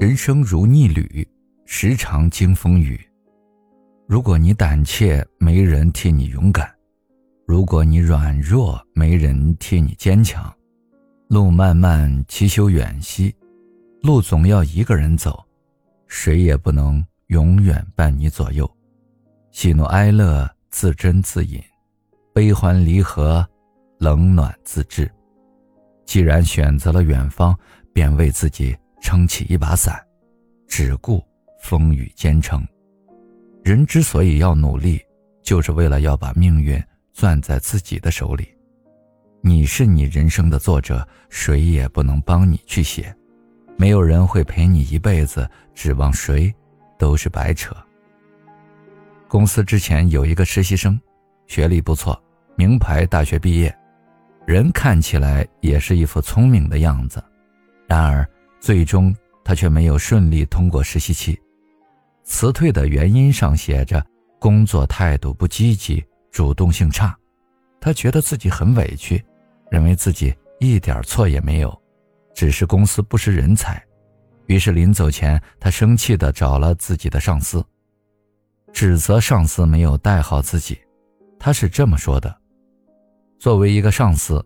人生如逆旅，时常经风雨。如果你胆怯，没人替你勇敢；如果你软弱，没人替你坚强。路漫漫其修远兮，路总要一个人走，谁也不能永远伴你左右。喜怒哀乐自斟自饮，悲欢离合冷暖自知。既然选择了远方，便为自己撑起一把伞，只顾风雨兼程。人之所以要努力，就是为了要把命运攥在自己的手里。你是你人生的作者，谁也不能帮你去写。没有人会陪你一辈子，指望谁，都是白扯。公司之前有一个实习生，学历不错，名牌大学毕业，人看起来也是一副聪明的样子。然而，最终他却没有顺利通过实习期。辞退的原因上写着：工作态度不积极，主动性差。他觉得自己很委屈，认为自己一点错也没有，只是公司不识人才。于是临走前，他生气地找了自己的上司，指责上司没有带好自己。他是这么说的：“作为一个上司，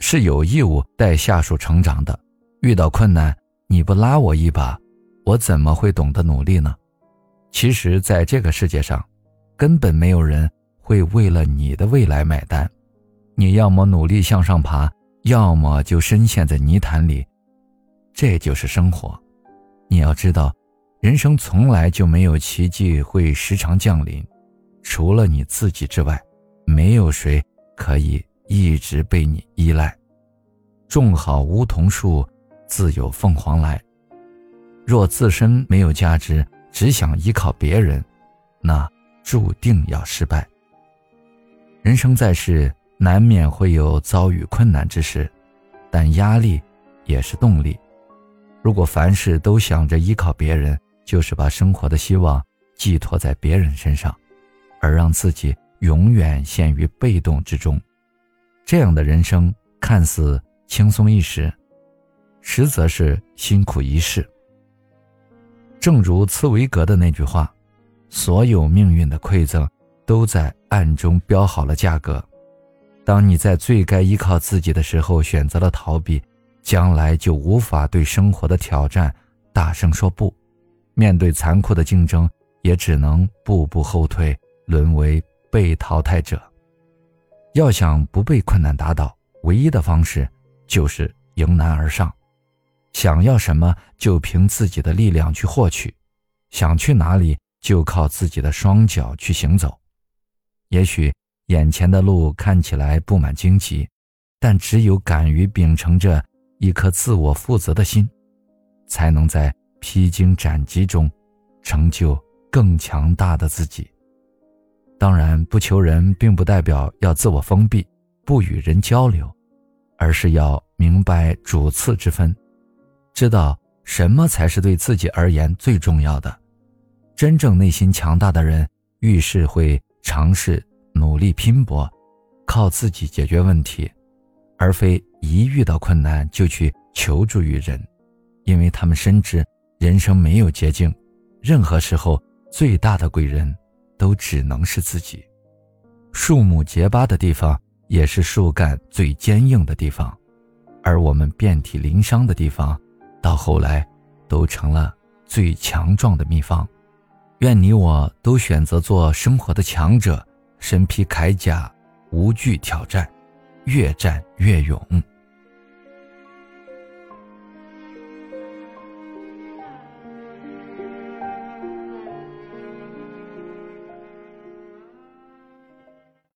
是有义务带下属成长的。遇到困难，你不拉我一把，我怎么会懂得努力呢？”其实，在这个世界上，根本没有人。会为了你的未来买单，你要么努力向上爬，要么就深陷在泥潭里。这就是生活。你要知道，人生从来就没有奇迹会时常降临，除了你自己之外，没有谁可以一直被你依赖。种好梧桐树，自有凤凰来。若自身没有价值，只想依靠别人，那注定要失败。人生在世，难免会有遭遇困难之时，但压力也是动力。如果凡事都想着依靠别人，就是把生活的希望寄托在别人身上，而让自己永远陷于被动之中。这样的人生看似轻松一时，实则是辛苦一世。正如茨威格的那句话：“所有命运的馈赠。”都在暗中标好了价格。当你在最该依靠自己的时候选择了逃避，将来就无法对生活的挑战大声说不。面对残酷的竞争，也只能步步后退，沦为被淘汰者。要想不被困难打倒，唯一的方式就是迎难而上。想要什么，就凭自己的力量去获取；想去哪里，就靠自己的双脚去行走。也许眼前的路看起来布满荆棘，但只有敢于秉承着一颗自我负责的心，才能在披荆斩棘中，成就更强大的自己。当然，不求人并不代表要自我封闭，不与人交流，而是要明白主次之分，知道什么才是对自己而言最重要的。真正内心强大的人，遇事会。尝试努力拼搏，靠自己解决问题，而非一遇到困难就去求助于人，因为他们深知人生没有捷径，任何时候最大的贵人，都只能是自己。树木结疤的地方，也是树干最坚硬的地方，而我们遍体鳞伤的地方，到后来，都成了最强壮的秘方。愿你我都选择做生活的强者，身披铠甲，无惧挑战，越战越勇。